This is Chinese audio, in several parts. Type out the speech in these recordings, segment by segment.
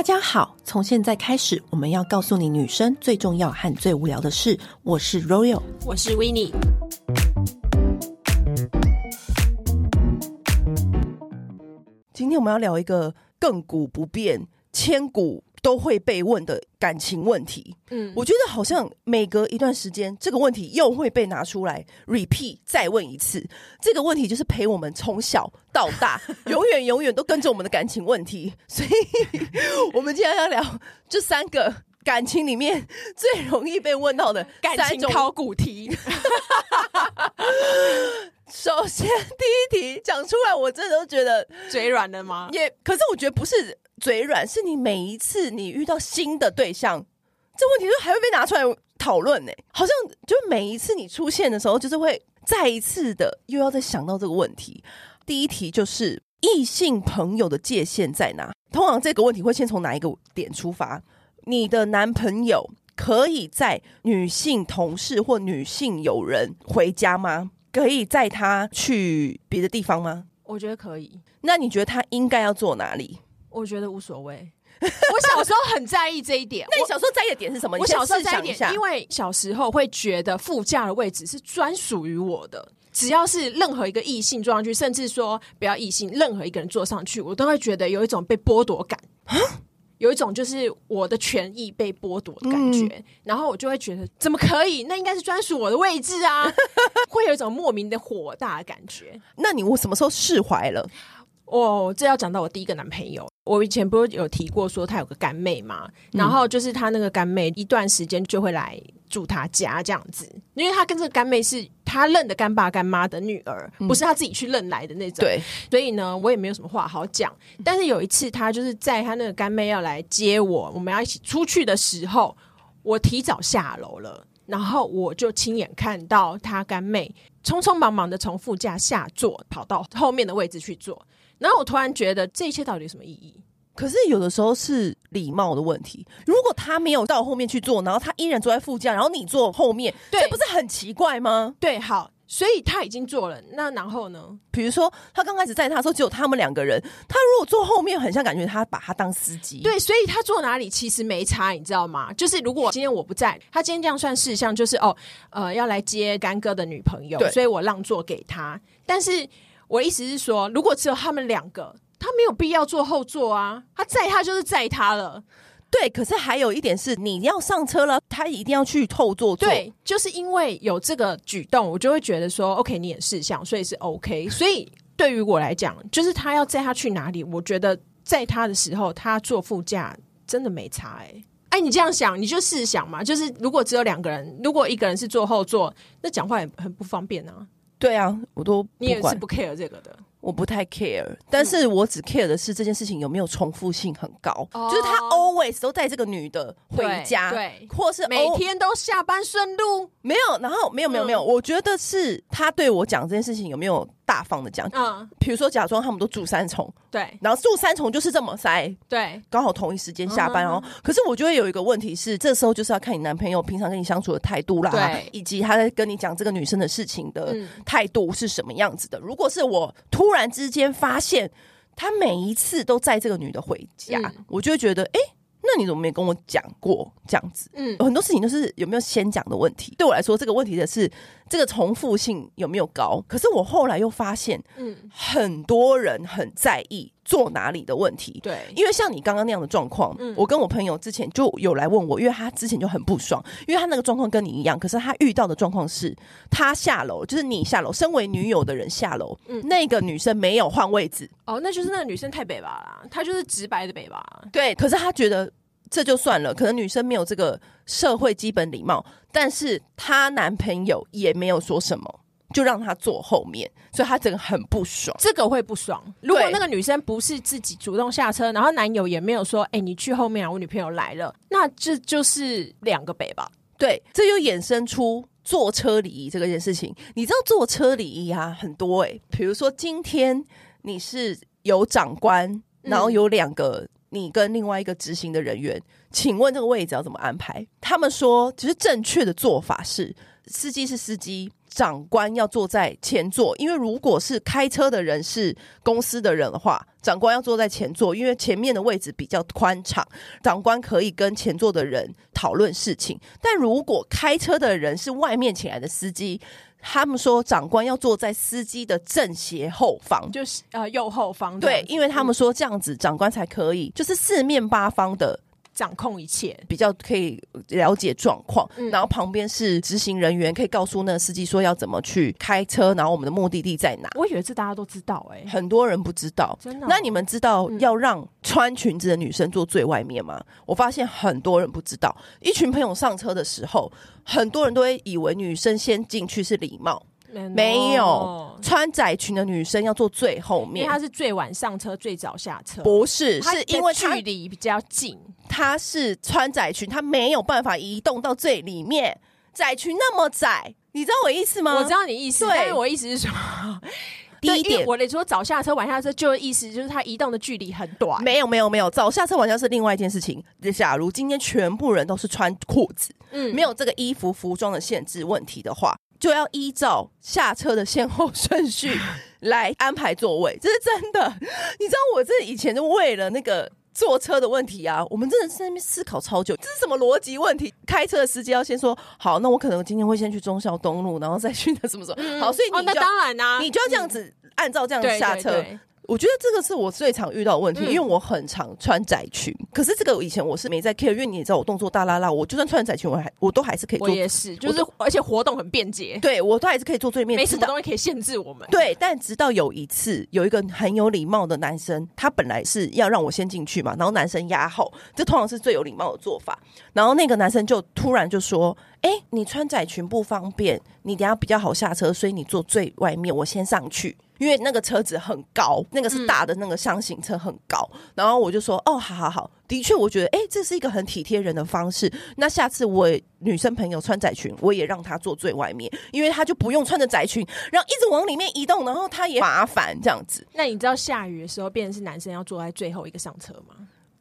大家好，从现在开始，我们要告诉你女生最重要和最无聊的事。我是 Royal，我是 Winnie。今天我们要聊一个亘古不变、千古都会被问的感情问题。嗯，我觉得好像每隔一段时间，这个问题又会被拿出来 repeat 再问一次。这个问题就是陪我们从小到大，永远永远都跟着我们的感情问题。所以，我们今天要聊这三个感情里面最容易被问到的感情考古题。首先，第一题讲出来，我真的都觉得嘴软了吗？也，可是我觉得不是。嘴软是你每一次你遇到新的对象，这问题就还会被拿出来讨论呢。好像就每一次你出现的时候，就是会再一次的又要再想到这个问题。第一题就是异性朋友的界限在哪？通常这个问题会先从哪一个点出发？你的男朋友可以在女性同事或女性友人回家吗？可以载他去别的地方吗？我觉得可以。那你觉得他应该要坐哪里？我觉得无所谓。我小时候很在意这一点。那你小时候在意的点是什么？我小时候在意一点，因为小时候会觉得副驾的位置是专属于我的。只要是任何一个异性坐上去，甚至说不要异性，任何一个人坐上去，我都会觉得有一种被剥夺感。有一种就是我的权益被剥夺的感觉。嗯、然后我就会觉得，怎么可以？那应该是专属我的位置啊！会有一种莫名的火大的感觉。那你我什么时候释怀了？哦，这要讲到我第一个男朋友。我以前不是有提过说他有个干妹嘛，然后就是他那个干妹一段时间就会来住他家这样子，因为他跟这个干妹是他认的干爸干妈的女儿，不是他自己去认来的那种。对，所以呢，我也没有什么话好讲。但是有一次，他就是在他那个干妹要来接我，我们要一起出去的时候，我提早下楼了，然后我就亲眼看到他干妹匆匆忙忙的从副驾下座，跑到后面的位置去坐。然后我突然觉得这一切到底有什么意义？可是有的时候是礼貌的问题。如果他没有到后面去坐，然后他依然坐在副驾，然后你坐后面，对，这不是很奇怪吗？对，好，所以他已经坐了。那然后呢？比如说他刚开始载他的时候只有他们两个人，他如果坐后面，很像感觉他把他当司机。对，所以他坐哪里其实没差，你知道吗？就是如果今天我不在，他今天这样算事项，就是哦，呃，要来接干哥的女朋友，所以我让座给他。但是。我的意思是说，如果只有他们两个，他没有必要坐后座啊。他载他就是载他了，对。可是还有一点是，你要上车了，他一定要去后座坐。对，就是因为有这个举动，我就会觉得说，OK，你也识相，所以是 OK。所以对于我来讲，就是他要载他去哪里，我觉得载他的时候，他坐副驾真的没差哎、欸。哎，你这样想，你就试想嘛，就是如果只有两个人，如果一个人是坐后座，那讲话也很不方便啊。对啊，我都你也是不 care 这个的，我不太 care，但是我只 care 的是这件事情有没有重复性很高，嗯、就是他 always 都带这个女的回家，对，对。或是每天都下班顺路，没有，然后没有没有没有，我觉得是他对我讲这件事情有没有。大方的讲，嗯，比如说假装他们都住三重，对，然后住三重就是这么塞，对，刚好同一时间下班，然后，可是我觉得有一个问题是，这时候就是要看你男朋友平常跟你相处的态度啦，对，以及他在跟你讲这个女生的事情的态度是什么样子的。如果是我突然之间发现他每一次都载这个女的回家，我就会觉得，哎。那你怎么没跟我讲过这样子？嗯，很多事情都是有没有先讲的问题。对我来说，这个问题的是这个重复性有没有高？可是我后来又发现，嗯，很多人很在意。坐哪里的问题？对，因为像你刚刚那样的状况，嗯，我跟我朋友之前就有来问我，因为他之前就很不爽，因为他那个状况跟你一样，可是他遇到的状况是，他下楼，就是你下楼，身为女友的人下楼，嗯，那个女生没有换位置，哦，那就是那个女生太北吧啦，她就是直白的北吧，对，可是他觉得这就算了，可能女生没有这个社会基本礼貌，但是她男朋友也没有说什么。就让他坐后面，所以他整个很不爽。这个会不爽。如果那个女生不是自己主动下车，然后男友也没有说：“哎、欸，你去后面啊，我女朋友来了。”那这就是两个北吧？对，这就衍生出坐车礼仪这个件事情。你知道坐车礼仪啊，很多诶、欸，比如说今天你是有长官，然后有两个你跟另外一个执行的人员，嗯、请问这个位置要怎么安排？他们说，其实正确的做法是。司机是司机，长官要坐在前座，因为如果是开车的人是公司的人的话，长官要坐在前座，因为前面的位置比较宽敞，长官可以跟前座的人讨论事情。但如果开车的人是外面请来的司机，他们说长官要坐在司机的正斜后方，就是呃右后方。对，因为他们说这样子长官才可以，就是四面八方的。掌控一切，比较可以了解状况，嗯、然后旁边是执行人员，可以告诉那个司机说要怎么去开车，然后我们的目的地在哪。我以为这大家都知道、欸，哎，很多人不知道，真的、哦。那你们知道要让穿裙子的女生坐最外面吗？嗯、我发现很多人不知道。一群朋友上车的时候，很多人都会以为女生先进去是礼貌。没有穿窄裙的女生要坐最后面，因为她是最晚上车、最早下车。不是，是因为距离比较近。她是穿窄裙，她没有办法移动到最里面。窄裙那么窄，你知道我意思吗？我知道你意思，对但是我意思是说，第一点，我得说早下车、晚下车，就意思就是她移动的距离很短。没有，没有，没有，早下车、晚下车是另外一件事情。假如今天全部人都是穿裤子，嗯，没有这个衣服服装的限制问题的话。就要依照下车的先后顺序来安排座位，这是真的。你知道我这以前就为了那个坐车的问题啊，我们真的是在那边思考超久，这是什么逻辑问题？开车的司机要先说好，那我可能今天会先去忠孝东路，然后再去那什么什么。嗯、好，所以你就、哦、那当然啦、啊，你就要这样子按照这样下车。我觉得这个是我最常遇到的问题，嗯、因为我很常穿窄裙。可是这个以前我是没在 care，因为你也知道我动作大拉拉，我就算穿窄裙，我还我都还是可以做。我也是，就是而且活动很便捷，对我都还是可以做最面。没什么东西可以限制我们。对，但直到有一次，有一个很有礼貌的男生，他本来是要让我先进去嘛，然后男生压后，这通常是最有礼貌的做法。然后那个男生就突然就说：“哎、你穿窄裙不方便，你等下比较好下车，所以你坐最外面，我先上去。”因为那个车子很高，那个是大的那个厢型车很高，然后我就说哦，好好好，的确，我觉得哎，这是一个很体贴人的方式。那下次我女生朋友穿窄裙，我也让她坐最外面，因为她就不用穿着窄裙，然后一直往里面移动，然后她也麻烦这样子。那你知道下雨的时候，变成是男生要坐在最后一个上车吗？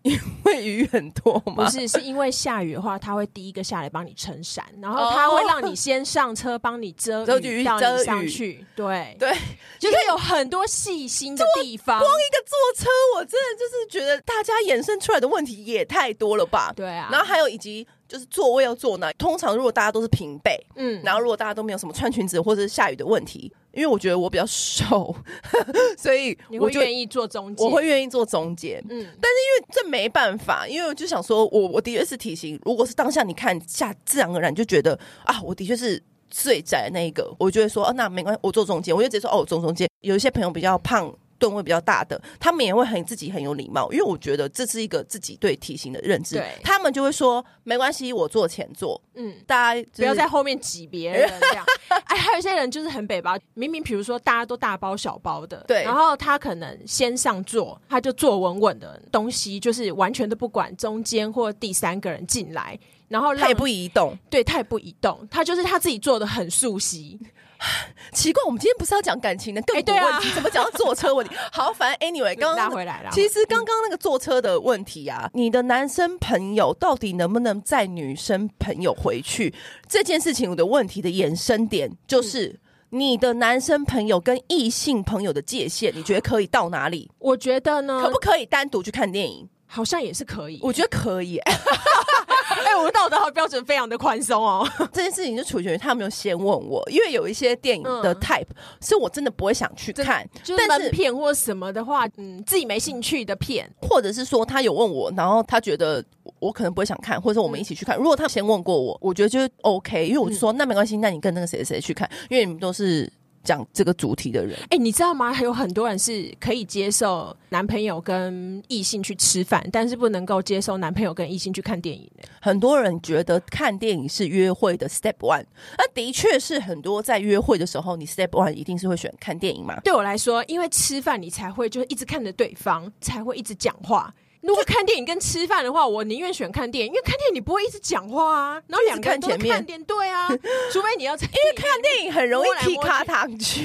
因为雨很多吗？不是，是因为下雨的话，他会第一个下来帮你撑伞，然后他会让你先上车帮你遮雨到你上去。对对，就是有很多细心的地方。光一个坐车，我真的就是觉得大家衍生出来的问题也太多了吧？对啊，然后还有以及。就是座位要坐哪？通常如果大家都是平背，嗯，然后如果大家都没有什么穿裙子或者是下雨的问题，因为我觉得我比较瘦，所以我就愿意坐中间。我会愿意坐中间，嗯，但是因为这没办法，因为我就想说，我我的确是体型，如果是当下你看下自然而然就觉得啊，我的确是最窄的那一个，我就会说，哦，那没关系，我坐中间，我就直接说，哦，我坐中间。有一些朋友比较胖。吨位比较大的，他们也会很自己很有礼貌，因为我觉得这是一个自己对体型的认知。对他们就会说没关系，我坐前座。嗯，大家、就是、不要在后面挤别人 这样。哎，还有一些人就是很北吧，明明比如说大家都大包小包的，对，然后他可能先上座，他就坐稳稳的，东西就是完全都不管中间或第三个人进来，然后他也不移动，对，他也不移动，他就是他自己坐的很熟悉。奇怪，我们今天不是要讲感情的更多问题，欸啊、怎么讲到坐车问题？好，反正 anyway，刚刚拉回来了。其实刚刚那个坐车的问题啊，嗯、你的男生朋友到底能不能载女生朋友回去？这件事情我的问题的延伸点就是，嗯、你的男生朋友跟异性朋友的界限，你觉得可以到哪里？我觉得呢，可不可以单独去看电影？好像也是可以，我觉得可以。哎，我的道德标准非常的宽松哦。这件事情就取决于他有没有先问我，因为有一些电影的 type、嗯、是我真的不会想去看，就是门片或什么的话，嗯，自己没兴趣的片，或者是说他有问我，然后他觉得我可能不会想看，或者我们一起去看。嗯、如果他先问过我，我觉得就是 OK，因为我就说、嗯、那没关系，那你跟那个谁谁去看，因为你们都是。讲这个主题的人，哎、欸，你知道吗？还有很多人是可以接受男朋友跟异性去吃饭，但是不能够接受男朋友跟异性去看电影。很多人觉得看电影是约会的 step one，那的确是很多在约会的时候，你 step one 一定是会选看电影嘛？对我来说，因为吃饭你才会就一直看着对方，才会一直讲话。如果看电影跟吃饭的话，我宁愿选看电影，因为看电影你不会一直讲话啊，然后两个人都看前面，对啊，除非你要，因为看电影很容易踢卡挡球，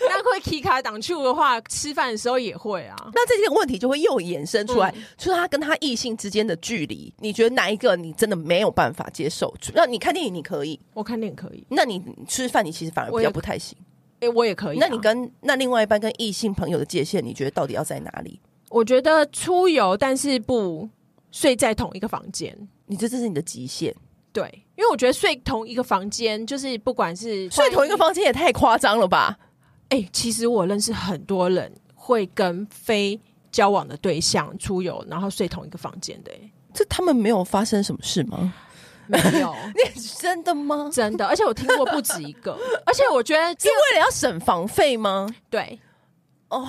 那会踢卡卡挡住的话，吃饭的时候也会啊。那这些问题就会又衍生出来，嗯、就是他跟他异性之间的距离，你觉得哪一个你真的没有办法接受？那你看电影你可以，我看电影可以，那你吃饭你其实反而比较不太行。哎、欸，我也可以、啊。那你跟那另外一半跟异性朋友的界限，你觉得到底要在哪里？我觉得出游，但是不睡在同一个房间，你这这是你的极限？对，因为我觉得睡同一个房间，就是不管是睡同一个房间也太夸张了吧？哎、欸，其实我认识很多人会跟非交往的对象出游，然后睡同一个房间的、欸。这他们没有发生什么事吗？没有，你真的吗？真的，而且我听过不止一个，而且我觉得 是为了要省房费吗？对，哦。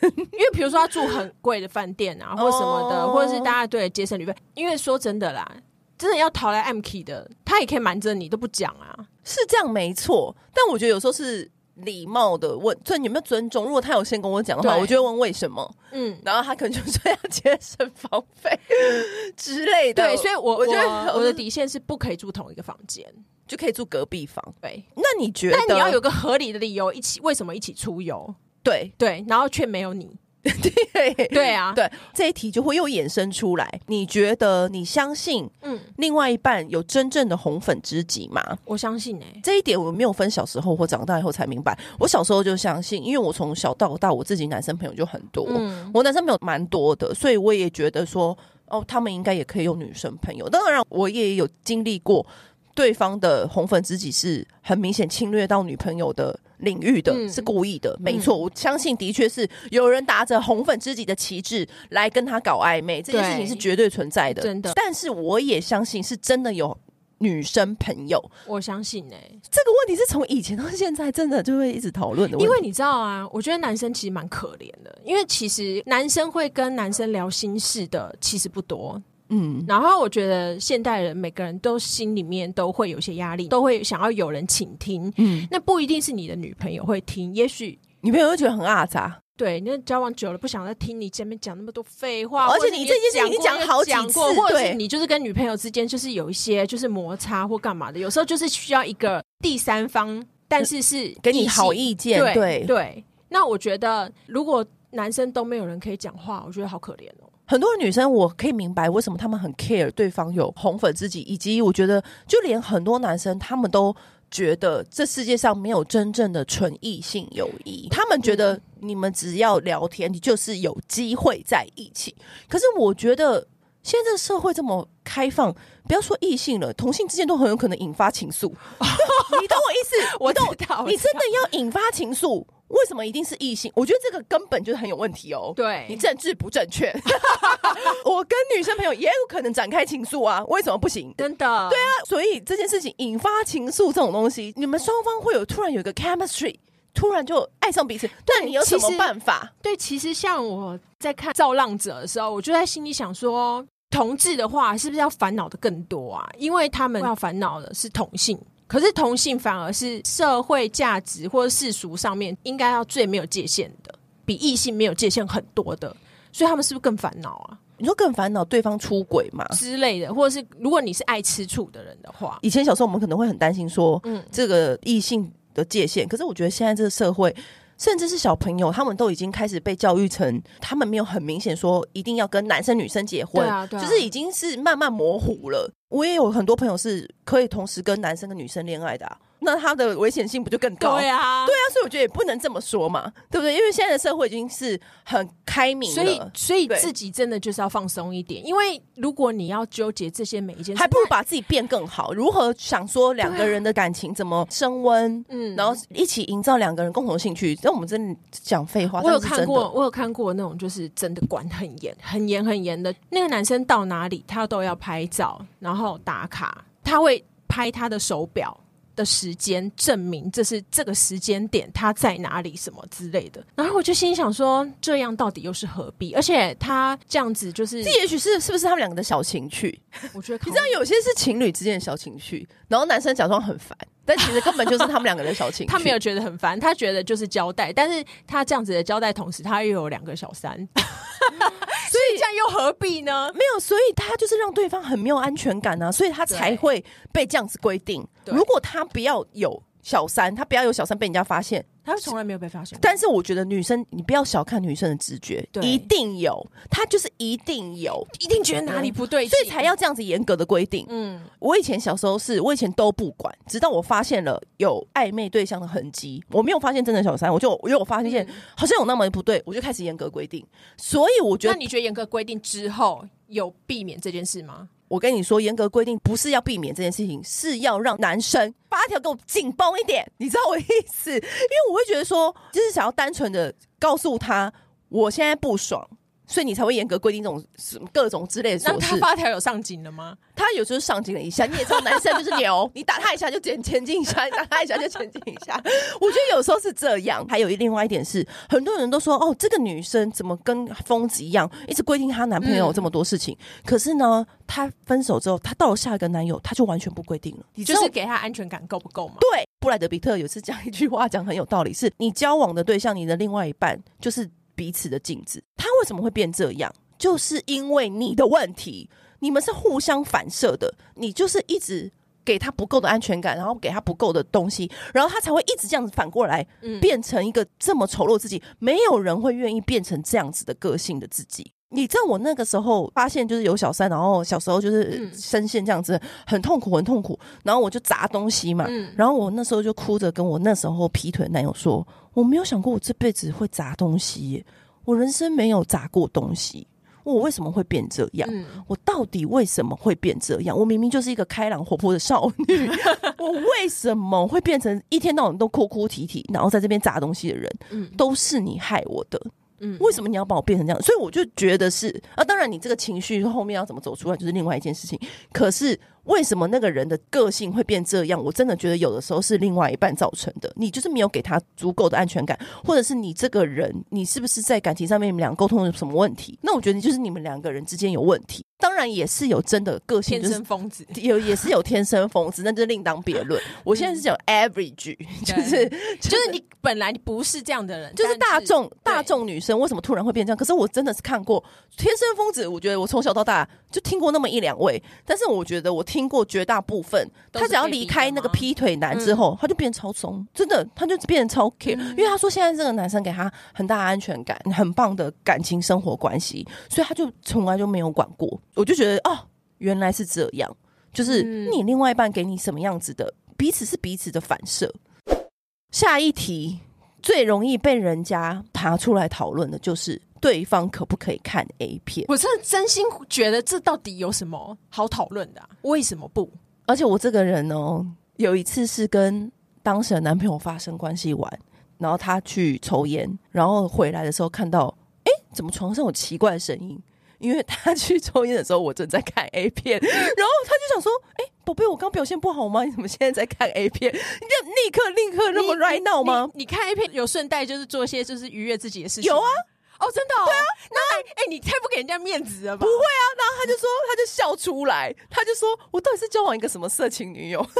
因为比如说他住很贵的饭店啊，或什么的，或者是大家对节省旅费。因为说真的啦，真的要逃来 M K 的，他也可以瞒着你都不讲啊，是这样没错。但我觉得有时候是礼貌的问，就你有没有尊重？如果他有先跟我讲的话，我就会问为什么。嗯，然后他可能就说要节省房费 之类的。对，所以我我觉得我的底线是不可以住同一个房间，就可以住隔壁房。对，那你觉得？但你要有个合理的理由，一起为什么一起出游？对对，然后却没有你，对对啊，对这一题就会又衍生出来。你觉得你相信，嗯，另外一半有真正的红粉知己吗？我相信哎、欸，这一点我没有分小时候或长大以后才明白。我小时候就相信，因为我从小到大我自己男生朋友就很多，嗯、我男生朋友蛮多的，所以我也觉得说，哦，他们应该也可以有女生朋友。当然，我也有经历过对方的红粉知己是很明显侵略到女朋友的。领域的、嗯、是故意的，没错，我相信的确是有人打着红粉知己的旗帜来跟他搞暧昧，这件事情是绝对存在的，真的。但是我也相信是真的有女生朋友，我相信呢、欸。这个问题是从以前到现在真的就会一直讨论的问题，因为你知道啊，我觉得男生其实蛮可怜的，因为其实男生会跟男生聊心事的其实不多。嗯，然后我觉得现代人每个人都心里面都会有些压力，都会想要有人倾听。嗯，那不一定是你的女朋友会听，也许女朋友会觉得很阿杂。对，那交往久了不想再听你前面讲那么多废话，而且你这件事情已经讲好几次，或者你就是跟女朋友之间就是有一些就是摩擦或干嘛的，有时候就是需要一个第三方，但是是 给你好意见。对对，对，那我觉得如果男生都没有人可以讲话，我觉得好可怜哦。很多女生我可以明白为什么他们很 care 对方有红粉知己，以及我觉得就连很多男生他们都觉得这世界上没有真正的纯异性友谊，他们觉得你们只要聊天，你就是有机会在一起。可是我觉得现在这个社会这么开放，不要说异性了，同性之间都很有可能引发情愫。你懂我意思？我懂，你真的要引发情愫。为什么一定是异性？我觉得这个根本就是很有问题哦。对，你政治不正确。我跟女生朋友也有可能展开情愫啊，为什么不行？真的？对啊，所以这件事情引发情愫这种东西，你们双方会有突然有一个 chemistry，突然就爱上彼此。那，你有什么办法？对，其实像我在看《造浪者》的时候，我就在心里想说，同志的话是不是要烦恼的更多啊？因为他们要烦恼的是同性。可是同性反而是社会价值或者世俗上面应该要最没有界限的，比异性没有界限很多的，所以他们是不是更烦恼啊？你说更烦恼对方出轨嘛之类的，或者是如果你是爱吃醋的人的话，以前小时候我们可能会很担心说，嗯，这个异性的界限。可是我觉得现在这个社会。甚至是小朋友，他们都已经开始被教育成，他们没有很明显说一定要跟男生女生结婚，对啊对啊，就是已经是慢慢模糊了。我也有很多朋友是可以同时跟男生跟女生恋爱的。那他的危险性不就更高？对啊，对啊，所以我觉得也不能这么说嘛，对不对？因为现在的社会已经是很开明了，所以所以自己真的就是要放松一点。因为如果你要纠结这些每一件事，还不如把自己变更好。如何想说两个人的感情怎么升温？嗯，然后一起营造两个人共同兴趣。那我们真的讲废话。我有看过，我有看过那种就是真的管很严、很严、很严的。那个男生到哪里，他都要拍照，然后打卡。他会拍他的手表。的时间证明这是这个时间点他在哪里什么之类的，然后我就心想说，这样到底又是何必？而且他这样子就是，这也许是是不是他们两个的小情趣？我觉得你知道有些是情侣之间的小情趣，然后男生假装很烦。但其实根本就是他们两个的小情，他没有觉得很烦，他觉得就是交代。但是他这样子的交代，同时他又有两个小三，所以这样又何必呢？没有，所以他就是让对方很没有安全感啊，所以他才会被这样子规定。如果他不要有小三，他不要有小三被人家发现，他从来没有被发现。但是我觉得女生，你不要小看女生的直觉，一定有，她就是一定有，一定觉得哪里不对，所以才要这样子严格的规定。嗯，我以前小时候是，我以前都不管，直到我发现了有暧昧对象的痕迹，我没有发现真的小三，我就因为我发现好像有那么不对，我就开始严格规定。所以我觉得，那你觉得严格规定之后有避免这件事吗？我跟你说，严格规定不是要避免这件事情，是要让男生发条给我紧绷一点，你知道我意思？因为我会觉得说，就是想要单纯的告诉他，我现在不爽。所以你才会严格规定这种什么各种之类的。那他发条有上紧了吗？他有时候上紧了一下。你也知道，男生就是牛，你打他一下就前前进一下，你打他一下就前进一下。我觉得有时候是这样。还有另外一点是，很多人都说哦，这个女生怎么跟疯子一样，一直规定她男朋友这么多事情。嗯、可是呢，她分手之后，她到了下一个男友，她就完全不规定了。你就是给她安全感够不够吗？对，布莱德比特有次讲一句话，讲很有道理，是你交往的对象，你的另外一半就是彼此的镜子。他为什么会变这样？就是因为你的问题，你们是互相反射的。你就是一直给他不够的安全感，然后给他不够的东西，然后他才会一直这样子反过来，变成一个这么丑陋自己。没有人会愿意变成这样子的个性的自己。你知道我那个时候发现就是有小三，然后小时候就是深陷这样子，很痛苦，很痛苦。然后我就砸东西嘛，然后我那时候就哭着跟我那时候劈腿男友说：“我没有想过我这辈子会砸东西，我人生没有砸过东西。”我为什么会变这样？嗯、我到底为什么会变这样？我明明就是一个开朗活泼的少女，我为什么会变成一天到晚都哭哭啼啼，然后在这边砸东西的人？嗯、都是你害我的。嗯，为什么你要把我变成这样？所以我就觉得是啊，当然你这个情绪后面要怎么走出来，就是另外一件事情。可是。为什么那个人的个性会变这样？我真的觉得有的时候是另外一半造成的。你就是没有给他足够的安全感，或者是你这个人，你是不是在感情上面你们俩沟通有什么问题？那我觉得就是你们两个人之间有问题。当然也是有真的个性，天生疯子，有也是有天生疯子，那就另当别论。我现在是讲 average，就是就是你本来你不是这样的人，就是大众大众女生为什么突然会变这样？可是我真的是看过天生疯子，我觉得我从小到大就听过那么一两位，但是我觉得我听过绝大部分，他只要离开那个劈腿男之后，他就变超松，真的他就变得超 care，因为他说现在这个男生给他很大的安全感，很棒的感情生活关系，所以他就从来就没有管过。我就觉得哦，原来是这样，就是你另外一半给你什么样子的，彼此是彼此的反射。下一题最容易被人家爬出来讨论的就是对方可不可以看 A 片。我真的真心觉得这到底有什么好讨论的啊？为什么不？而且我这个人哦，有一次是跟当时的男朋友发生关系完，然后他去抽烟，然后回来的时候看到，哎，怎么床上有奇怪的声音？因为他去抽烟的时候，我正在看 A 片，然后他就想说：“哎，宝贝，我刚表现不好吗？你怎么现在在看 A 片？你就立刻立刻那么 right now 吗？你，你，你看 A 片有顺带就是做一些就是愉悦自己的事情？有啊。”哦，真的？哦，对啊，那哎、欸，你太不给人家面子了吧？不会啊，然后他就说，他就笑出来，他就说，我到底是交往一个什么色情女友？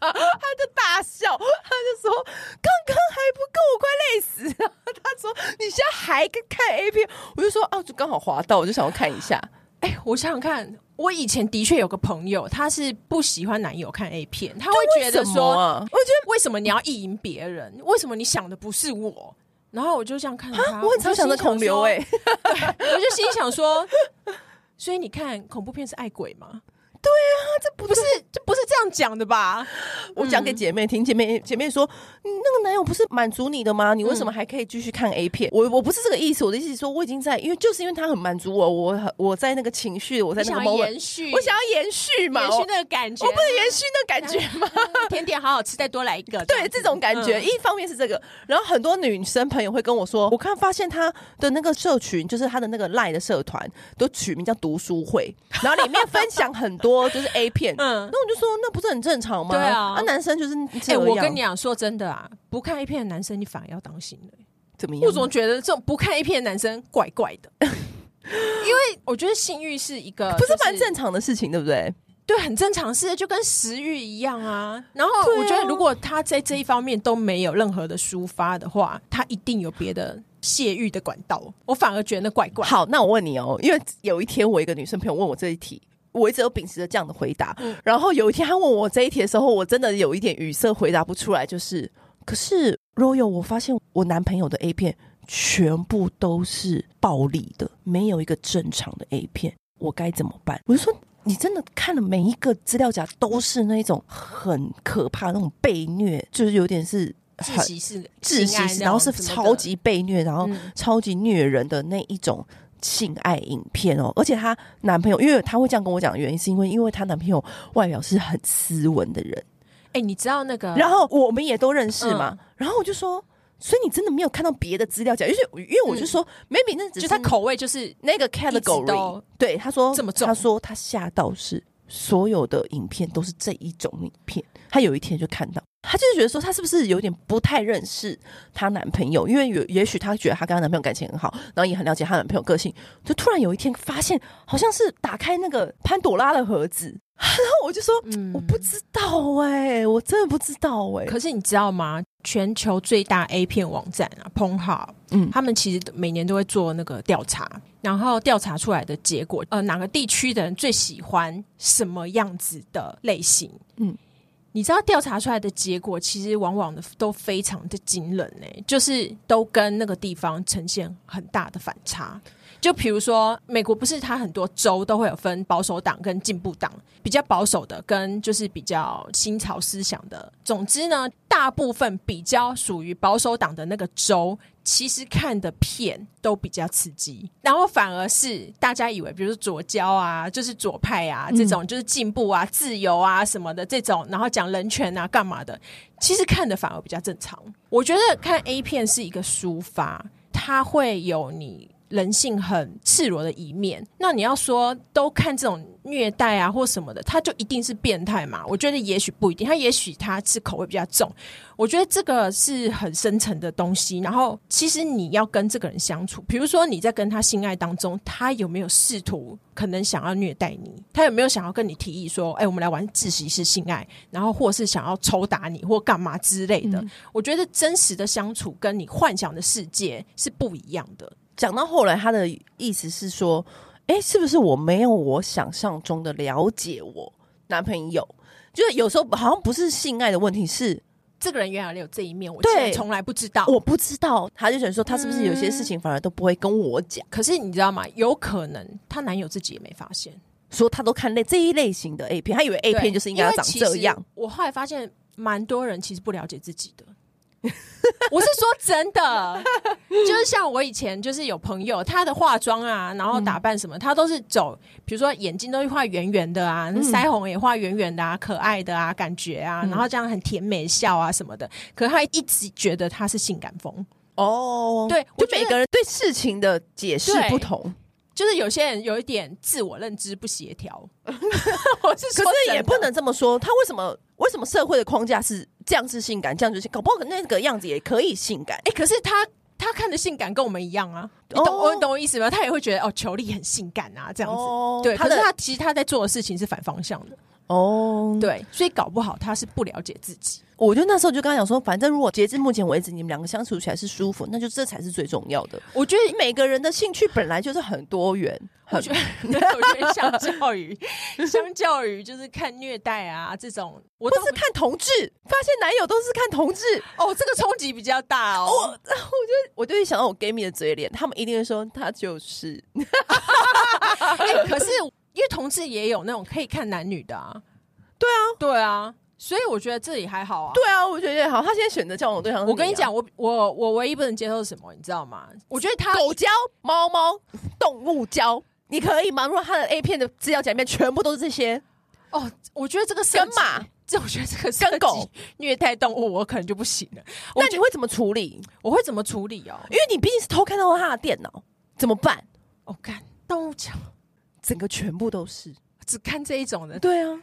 他就大笑，他就说，刚刚还不够，我快累死了。他说，你现在还看 A 片？我就说，哦，就刚好滑到，我就想要看一下。哎、欸，我想想看，我以前的确有个朋友，他是不喜欢男友看 A 片，他会觉得说，啊、我觉得为什么你要意淫别人？为什么你想的不是我？然后我就这样看着他，我很常想着恐流哎，我就心想说，所以你看恐怖片是爱鬼吗？对啊，这不是这不是这样讲的吧？我讲给姐妹听，姐妹姐妹说，那个男友不是满足你的吗？你为什么还可以继续看 A 片？我我不是这个意思，我的意思是说，我已经在，因为就是因为他很满足我，我我在那个情绪，我在那个 moment，延续，我想要延续嘛，延续那个感觉，我不能延续那个感觉吗？甜点好好吃，再多来一个，对，这种感觉，一方面是这个，然后很多女生朋友会跟我说，我看发现他的那个社群，就是他的那个赖的社团，都取名叫读书会，然后里面分享很多就是 A 片。嗯，那我就说，那不是很正常吗？对啊，那男生就是哎、欸，我跟你讲，说真的啊，不看 A 片的男生，你反而要当心了。怎么样？我总觉得这种不看 A 片的男生怪怪的，因为我觉得性欲是一个、就是、不是蛮正常的事情，对不对？对，很正常，是就跟食欲一样啊。然后我觉得，如果他在这一方面都没有任何的抒发的话，他一定有别的泄欲的管道。我反而觉得那怪怪。好，那我问你哦，因为有一天我一个女生朋友问我这一题。我一直都秉持着这样的回答。嗯、然后有一天他问我这一题的时候，我真的有一点语塞，回答不出来。就是，可是 Royal，我发现我男朋友的 A 片全部都是暴力的，没有一个正常的 A 片，我该怎么办？我就说，你真的看了每一个资料夹都是那种很可怕那种被虐，就是有点是。窒息式，窒息式，然后是超级被虐，然后超级虐人的那一种性爱影片哦。而且她男朋友，因为她会这样跟我讲的原因，是因为因为她男朋友外表是很斯文的人。哎，你知道那个？然后我们也都认识嘛。然后我就说，所以你真的没有看到别的资料讲？因为因为我就说，maybe 那只是他口味就是那个 category。对，他说这么重，他说他吓到是所有的影片都是这一种影片。他有一天就看到。她就是觉得说，她是不是有点不太认识她男朋友？因为有也许她觉得她跟她男朋友感情很好，然后也很了解她男朋友个性。就突然有一天发现，好像是打开那个潘朵拉的盒子，然后我就说：“嗯、我不知道哎、欸，我真的不知道哎、欸。”可是你知道吗？全球最大 A 片网站啊，Pornhub，嗯，他们其实每年都会做那个调查，然后调查出来的结果，呃，哪个地区的人最喜欢什么样子的类型？嗯。你知道调查出来的结果，其实往往的都非常的惊人呢、就是都跟那个地方呈现很大的反差。就比如说，美国不是它很多州都会有分保守党跟进步党，比较保守的跟就是比较新潮思想的。总之呢，大部分比较属于保守党的那个州，其实看的片都比较刺激。然后反而是大家以为，比如说左交啊，就是左派啊，这种就是进步啊、自由啊什么的这种，然后讲人权啊、干嘛的，其实看的反而比较正常。我觉得看 A 片是一个抒发，它会有你。人性很赤裸的一面，那你要说都看这种虐待啊或什么的，他就一定是变态嘛？我觉得也许不一定，他也许他是口味比较重。我觉得这个是很深层的东西。然后，其实你要跟这个人相处，比如说你在跟他性爱当中，他有没有试图可能想要虐待你？他有没有想要跟你提议说，哎，我们来玩自习式性爱，然后或是想要抽打你或干嘛之类的？嗯。我觉得真实的相处跟你幻想的世界是不一样的。讲到后来，他的意思是说，哎、欸，是不是我没有我想象中的了解我男朋友？就是有时候好像不是性爱的问题，是这个人原来有这一面，我对从来不知道，我不知道。他就想说，他是不是有些事情反而都不会跟我讲？嗯、可是你知道吗？有可能她男友自己也没发现，说他都看类这一类型的 A 片，他以为 A 片就是应该要长这样。我后来发现，蛮多人其实不了解自己的。我是说真的，就是像我以前就是有朋友，她的化妆啊，然后打扮什么，他都是走，比如说眼睛都是画圆圆的啊，嗯、腮红也画圆圆的啊，可爱的啊，感觉啊，然后这样很甜美笑啊什么的。可是他一直觉得她是性感风。哦，对，就每个人对事情的解释不同，就是有些人有一点自我认知不协调。我是说，可是也不能这么说，他为什么？为什么社会的框架是这样子性感，这样子性感？搞不好那个样子也可以性感。哎、欸，可是他他看的性感跟我们一样啊，你懂我、哦、懂我意思吗？他也会觉得哦，球力很性感啊，这样子。哦、对，可是他其实他在做的事情是反方向的。哦，对，所以搞不好他是不了解自己。我就那时候就跟他讲说，反正如果截至目前为止，你们两个相处起来是舒服，那就这才是最重要的。我觉得每个人的兴趣本来就是很多元，我觉得，我觉得相较于 相较于就是看虐待啊这种，我都是看同志，发现男友都是看同志，哦，这个冲击比较大哦。我 我就我就会想到我 gay 蜜的嘴脸，他们一定会说他就是。欸、可是。因为同志也有那种可以看男女的啊，对啊，对啊，所以我觉得这里还好啊。对啊，我觉得也好。他现在选择交往对象，我跟你讲，我我我唯一不能接受是什么，你知道吗？我觉得他狗交、猫猫、动物交，你可以吗？如果他的 A 片的资料夹里面全部都是这些，哦，我觉得这个跟马，这我觉得这个跟狗虐待动物，我可能就不行了。那你会怎么处理？我会怎么处理哦？因为你毕竟是偷看到他的电脑，怎么办？我、哦、看动物交。整个全部都是只看这一种的，对啊！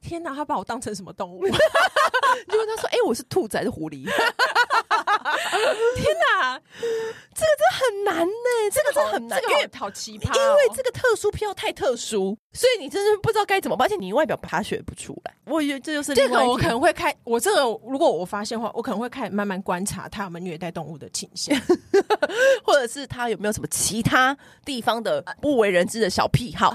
天哪，他把我当成什么动物？结果他说：“哎、欸，我是兔子还是狐狸？” 天哪，这个真的很难呢、欸，这个真的很难，这个好，好奇葩、哦。因为这个特殊票太特殊，所以你真的不知道该怎么办。而且你外表爬学不出来，我觉得这就是这个。我可能会看我这个，如果我发现的话，我可能会开始慢慢观察他有没有虐待动物的倾向，或者是他有没有什么其他地方的不为人知的小癖好。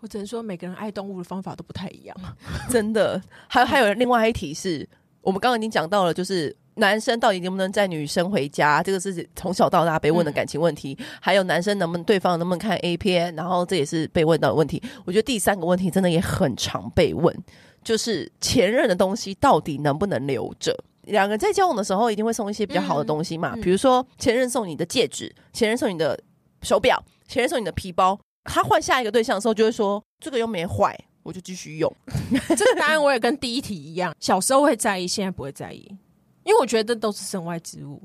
我只能说，每个人爱动物的方法都不太一样，真的。还有还有另外一题是，我们刚刚已经讲到了，就是男生到底能不能载女生回家，这个是从小到大被问的感情问题。嗯、还有男生能不能对方能不能看 A 片，然后这也是被问到的问题。我觉得第三个问题真的也很常被问，就是前任的东西到底能不能留着？两个人在交往的时候一定会送一些比较好的东西嘛，比如说前任送你的戒指，前任送你的手表，前任送你的皮包。他换下一个对象的时候，就会说这个又没坏，我就继续用。这个答案我也跟第一题一样，小时候会在意，现在不会在意，因为我觉得都是身外之物。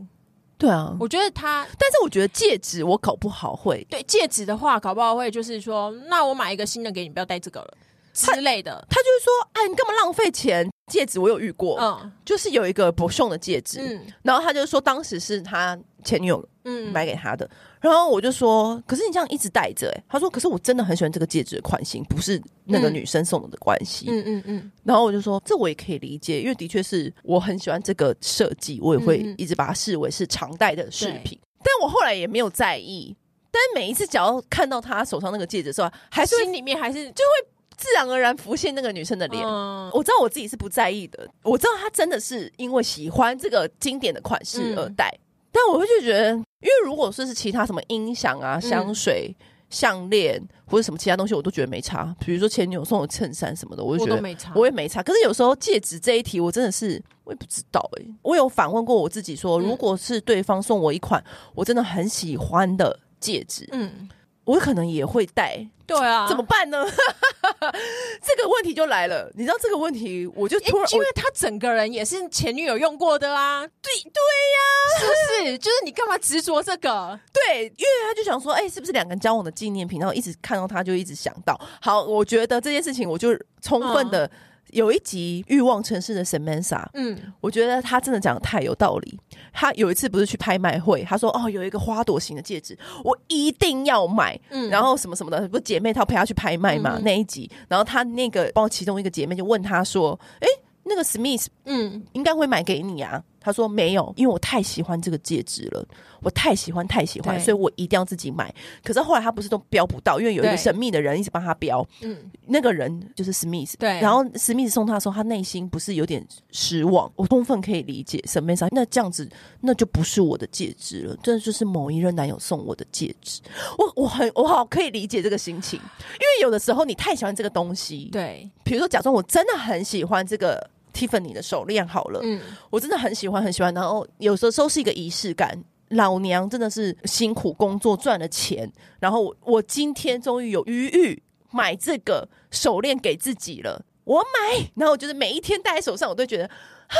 对啊，我觉得他，但是我觉得戒指我搞不好会。对戒指的话，搞不好会就是说，那我买一个新的给你，不要戴这个了之类的。他，他就是说，哎，你干嘛浪费钱？戒指我有遇过，嗯，就是有一个不送的戒指，嗯，然后他就说当时是他前女友嗯。买给他的，嗯、然后我就说，可是你这样一直戴着，哎，他说，可是我真的很喜欢这个戒指的款型，不是那个女生送的的关系，嗯嗯嗯，然后我就说，这我也可以理解，因为的确是我很喜欢这个设计，我也会一直把它视为是常戴的饰品，嗯、但我后来也没有在意，但每一次只要看到他手上那个戒指的时候，还是心里面还是就会。自然而然浮现那个女生的脸，嗯、我知道我自己是不在意的。我知道她真的是因为喜欢这个经典的款式而戴，嗯、但我会就觉得，因为如果说是其他什么音响啊、香水、项链、嗯、或者什么其他东西，我都觉得没差。比如说前女友送我衬衫什么的，我就觉得没差，我也没差。可是有时候戒指这一题，我真的是我也不知道哎、欸。我有反问过我自己说，如果是对方送我一款我真的很喜欢的戒指，嗯。我可能也会戴，对啊，怎么办呢？这个问题就来了，你知道这个问题，我就突然，因为他整个人也是前女友用过的啦，对对呀，是不是？就是你干嘛执着这个？对，因为他就想说，哎，是不是两个人交往的纪念品？然后一直看到他就一直想到。好，我觉得这件事情，我就充分的。有一集《欲望城市》的 Samantha，嗯，我觉得他真的讲的太有道理。他有一次不是去拍卖会，他说：“哦，有一个花朵型的戒指，我一定要买。”嗯，然后什么什么的，不姐妹她陪他去拍卖嘛？嗯、那一集，然后他那个包括其中一个姐妹就问他说：“哎、欸，那个 Smith，嗯，应该会买给你啊？”他说：“没有，因为我太喜欢这个戒指了。”我太喜欢，太喜欢，所以我一定要自己买。可是后来他不是都标不到，因为有一个神秘的人一直帮他标。嗯，那个人就是史密斯。对，然后史密斯送他的时候，他内心不是有点失望？我充分可以理解。什么意思？那这样子，那就不是我的戒指了，这就是某一任男友送我的戒指。我我很我好可以理解这个心情，因为有的时候你太喜欢这个东西。对，比如说假装我真的很喜欢这个 Tiffany 的手链，好了，嗯，我真的很喜欢很喜欢，然后有的时候是一个仪式感。老娘真的是辛苦工作赚了钱，然后我，我今天终于有余裕买这个手链给自己了。我买，然后我就是每一天戴在手上，我都觉得，哈，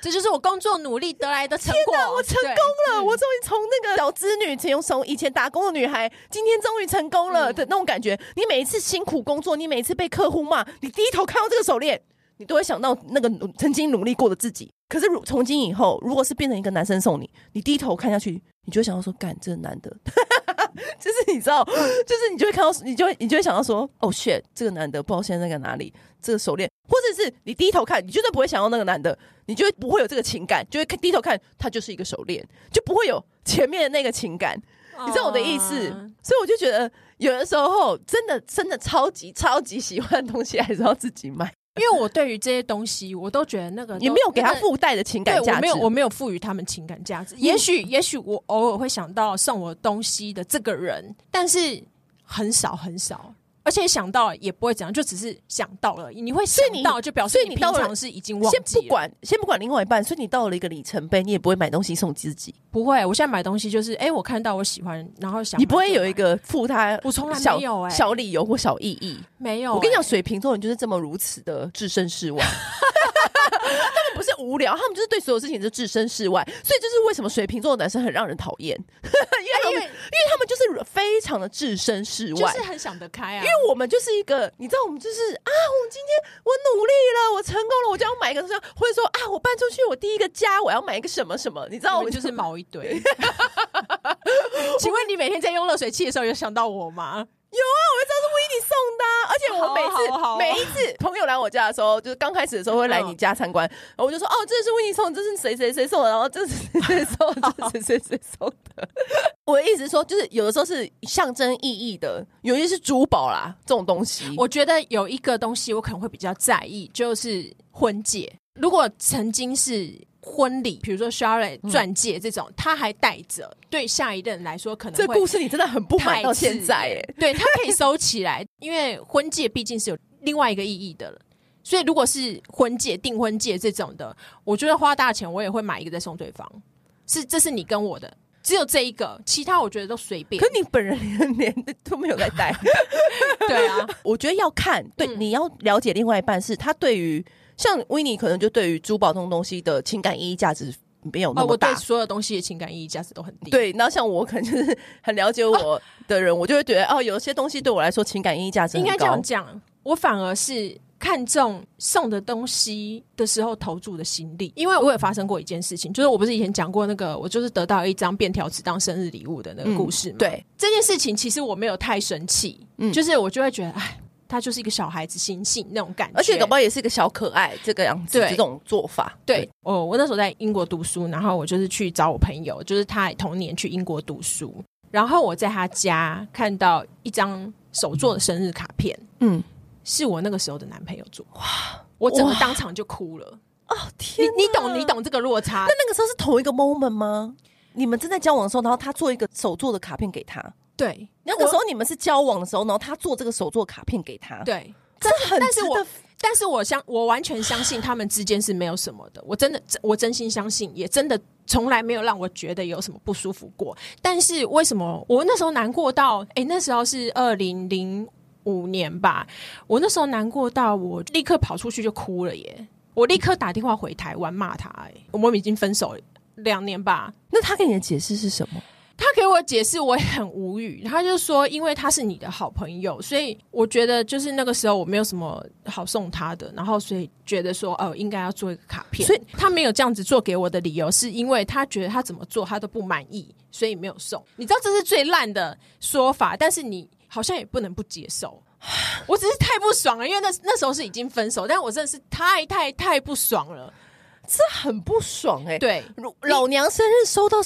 这就是我工作努力得来的成果。天我成功了，我终于从那个小资女，从从以前打工的女孩，今天终于成功了的那种感觉。你每一次辛苦工作，你每一次被客户骂，你低头看到这个手链。你都会想到那个曾经努力过的自己，可是如从今以后，如果是变成一个男生送你，你低头看下去，你就会想到说，干这个男的，就是你知道，就是你就会看到，你就会你就会想到说，哦 shit，这个男的不知道现在在哪里，这个手链，或者是你低头看，你绝对不会想到那个男的，你就会不会有这个情感，就会低头看，他就是一个手链，就不会有前面的那个情感，你知道我的意思？所以我就觉得，有的时候真的真的超级超级喜欢的东西，还是要自己买。因为我对于这些东西，我都觉得那个你没有给他附带的情感价值，我没有，我没有赋予他们情感价值。也许，也许我偶尔会想到送我东西的这个人，但是很少很少。而且想到也不会怎样，就只是想到了。你会想到，就表示你平常是已经忘记了。先不管，先不管另外一半，所以你到了一个里程碑，你也不会买东西送自己。不会，我现在买东西就是，哎、欸，我看到我喜欢，然后想。你不会有一个附他，我从来没有哎、欸，小理由或小意义没有、欸。我跟你讲，水瓶座人就是这么如此的置身事外。不是无聊，他们就是对所有事情都置身事外，所以这是为什么水瓶座的男生很让人讨厌，因为因为因为他们就是非常的置身事外，就是很想得开啊。因为我们就是一个，你知道，我们就是啊，我们今天我努力了，我成功了，我就要买一个什么，或者说啊，我搬出去，我第一个家，我要买一个什么什么，你知道，我们就是毛一堆。请问你每天在用热水器的时候有想到我吗？有啊，我就知道是维尼送的，而且我每次好好好每一次朋友来我家的时候，就是刚开始的时候会来你家参观，然后我就说哦，这是威尼送，这是谁谁谁送的，然后这是谁谁送的，这是谁谁送的。我的意思说，就是有的时候是象征意义的，有些是珠宝啦这种东西。我觉得有一个东西我可能会比较在意，就是婚戒。如果曾经是婚礼，比如说 Charlotte 钻戒这种，他还带着，对下一任来说可能这故事你真的很不满到现在哎。对，他可以收起来，因为婚戒毕竟是有另外一个意义的了。所以如果是婚戒、订婚戒这种的，我觉得花大钱我也会买一个再送对方。是，这是你跟我的。只有这一个，其他我觉得都随便。可你本人 连连都没有在戴，对啊，我觉得要看，对，嗯、你要了解另外一半是他对于像维尼可能就对于珠宝这种东西的情感意义价值没有那么大，哦、我对所有东西的情感意义价值都很低。对，然后像我可能就是 很了解我的人，啊、我就会觉得哦，有些东西对我来说情感意义价值。应该这样讲，我反而是。看重送的东西的时候投注的心力，因为我有发生过一件事情，就是我不是以前讲过那个，我就是得到一张便条纸当生日礼物的那个故事嘛。嗯、对这件事情，其实我没有太生气，嗯，就是我就会觉得，哎，他就是一个小孩子心性那种感觉，而且宝宝也是一个小可爱这个样子，对这种做法。对，哦我那时候在英国读书，然后我就是去找我朋友，就是他同年去英国读书，然后我在他家看到一张手做的生日卡片，嗯。是我那个时候的男朋友做哇，我整个当场就哭了哦天你！你懂你懂这个落差？那那个时候是同一个 moment 吗？你们正在交往的时候，然后他做一个手做的卡片给他。对，那个时候你们是交往的时候，然后他做这个手作卡片给他。对，这很但是我但是我相我完全相信他们之间是没有什么的。我真的我真心相信，也真的从来没有让我觉得有什么不舒服过。但是为什么我那时候难过到？哎、欸，那时候是二零零。五年吧，我那时候难过到我立刻跑出去就哭了耶！我立刻打电话回台湾骂他，哎，我们已经分手两年吧？那他给你的解释是什么？他给我解释，我也很无语。他就说，因为他是你的好朋友，所以我觉得就是那个时候我没有什么好送他的，然后所以觉得说，哦，应该要做一个卡片。所以他没有这样子做给我的理由，是因为他觉得他怎么做他都不满意，所以没有送。你知道这是最烂的说法，但是你。好像也不能不接受，我只是太不爽了，因为那那时候是已经分手，但我真的是太太太不爽了，这很不爽哎、欸。对，老娘生日收到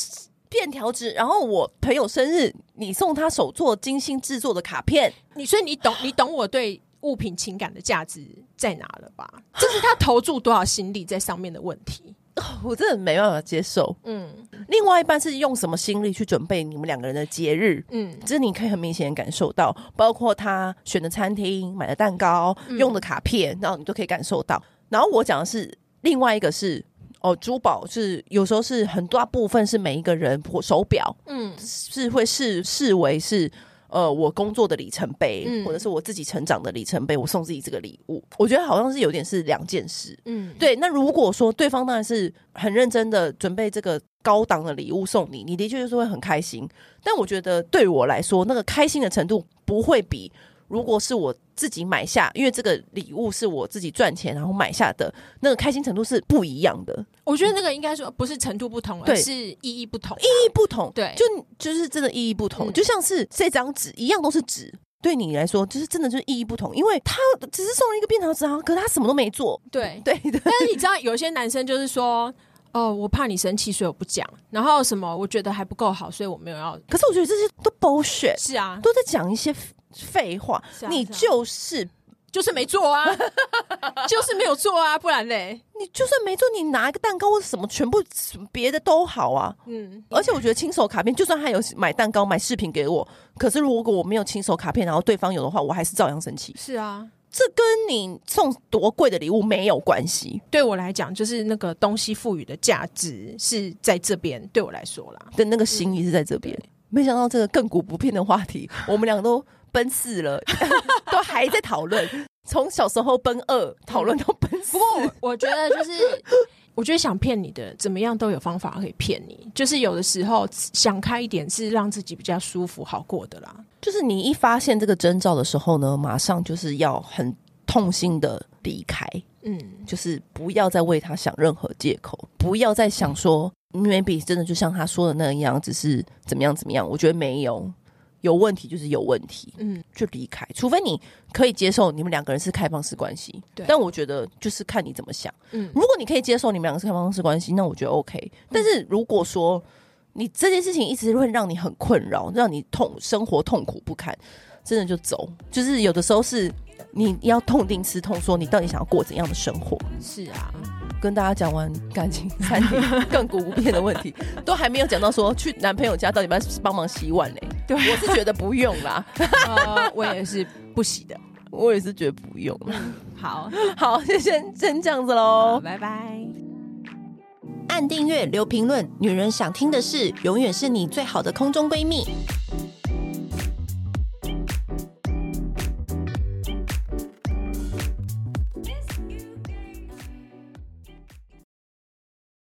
便条纸，然后我朋友生日你送他手做精心制作的卡片，你所以你懂你懂我对物品情感的价值在哪了吧？这是他投注多少心力在上面的问题。我真的没办法接受。嗯，另外一半是用什么心力去准备你们两个人的节日？嗯，这你可以很明显感受到，包括他选的餐厅、买的蛋糕、嗯、用的卡片，然后你都可以感受到。然后我讲的是另外一个是哦，珠宝是有时候是很大部分是每一个人或手表，嗯，是会视视为是。呃，我工作的里程碑，嗯、或者是我自己成长的里程碑，我送自己这个礼物，我觉得好像是有点是两件事。嗯，对。那如果说对方当然是很认真的准备这个高档的礼物送你，你的确就是会很开心。但我觉得对我来说，那个开心的程度不会比。如果是我自己买下，因为这个礼物是我自己赚钱然后买下的，那个开心程度是不一样的。我觉得那个应该说不是程度不同，而是意义不同啊。意义不同，对，就就是真的意义不同。嗯，就像是这张纸一样，都是纸，对你来说就是真的就是意义不同，因为他只是送了一个便条纸啊，可是他什么都没做。对 对的。但是你知道，有些男生就是说，哦，我怕你生气，所以我不讲。然后什么，我觉得还不够好，所以我没有要。可是我觉得这些都 bullshit，是啊，都在讲一些。废话，啊、你就是、啊、就是没做啊，就是没有做啊，不然嘞，你就算没做，你拿一个蛋糕或者什么，全部别的都好啊。嗯，而且我觉得亲手卡片，就算他有买蛋糕、买饰品给我，可是如果我没有亲手卡片，然后对方有的话，我还是照样生气。是啊，这跟你送多贵的礼物没有关系。对我来讲，就是那个东西赋予的价值是在这边。对我来说啦，的那个心意是在这边。嗯、没想到这个亘古不变的话题，我们两个都。奔四了，都还在讨论。从小时候奔二讨论到奔四。不过我我觉得就是，我觉得想骗你的，怎么样都有方法可以骗你。就是有的时候想开一点，是让自己比较舒服好过的啦。就是你一发现这个征兆的时候呢，马上就是要很痛心的离开。嗯，就是不要再为他想任何借口，不要再想说 maybe 真的就像他说的那样，只是怎么样怎么样。我觉得没有。有问题就是有问题，嗯，就离开。除非你可以接受你们两个人是开放式关系，对。但我觉得就是看你怎么想，嗯。如果你可以接受你们两个是开放式关系，那我觉得 OK。但是如果说你这件事情一直会让你很困扰，让你痛生活痛苦不堪，真的就走。就是有的时候是你要痛定思痛，说你到底想要过怎样的生活？是啊。跟大家讲完感情 三点亘古不变的问题，都还没有讲到说去男朋友家到底要帮忙洗碗嘞？对，我是觉得不用啦。呃，我也是不洗的，我也是觉得不用。好好，就先先这样子喽，拜拜。按订阅，留评论，女人想听的事，永远是你最好的空中闺蜜。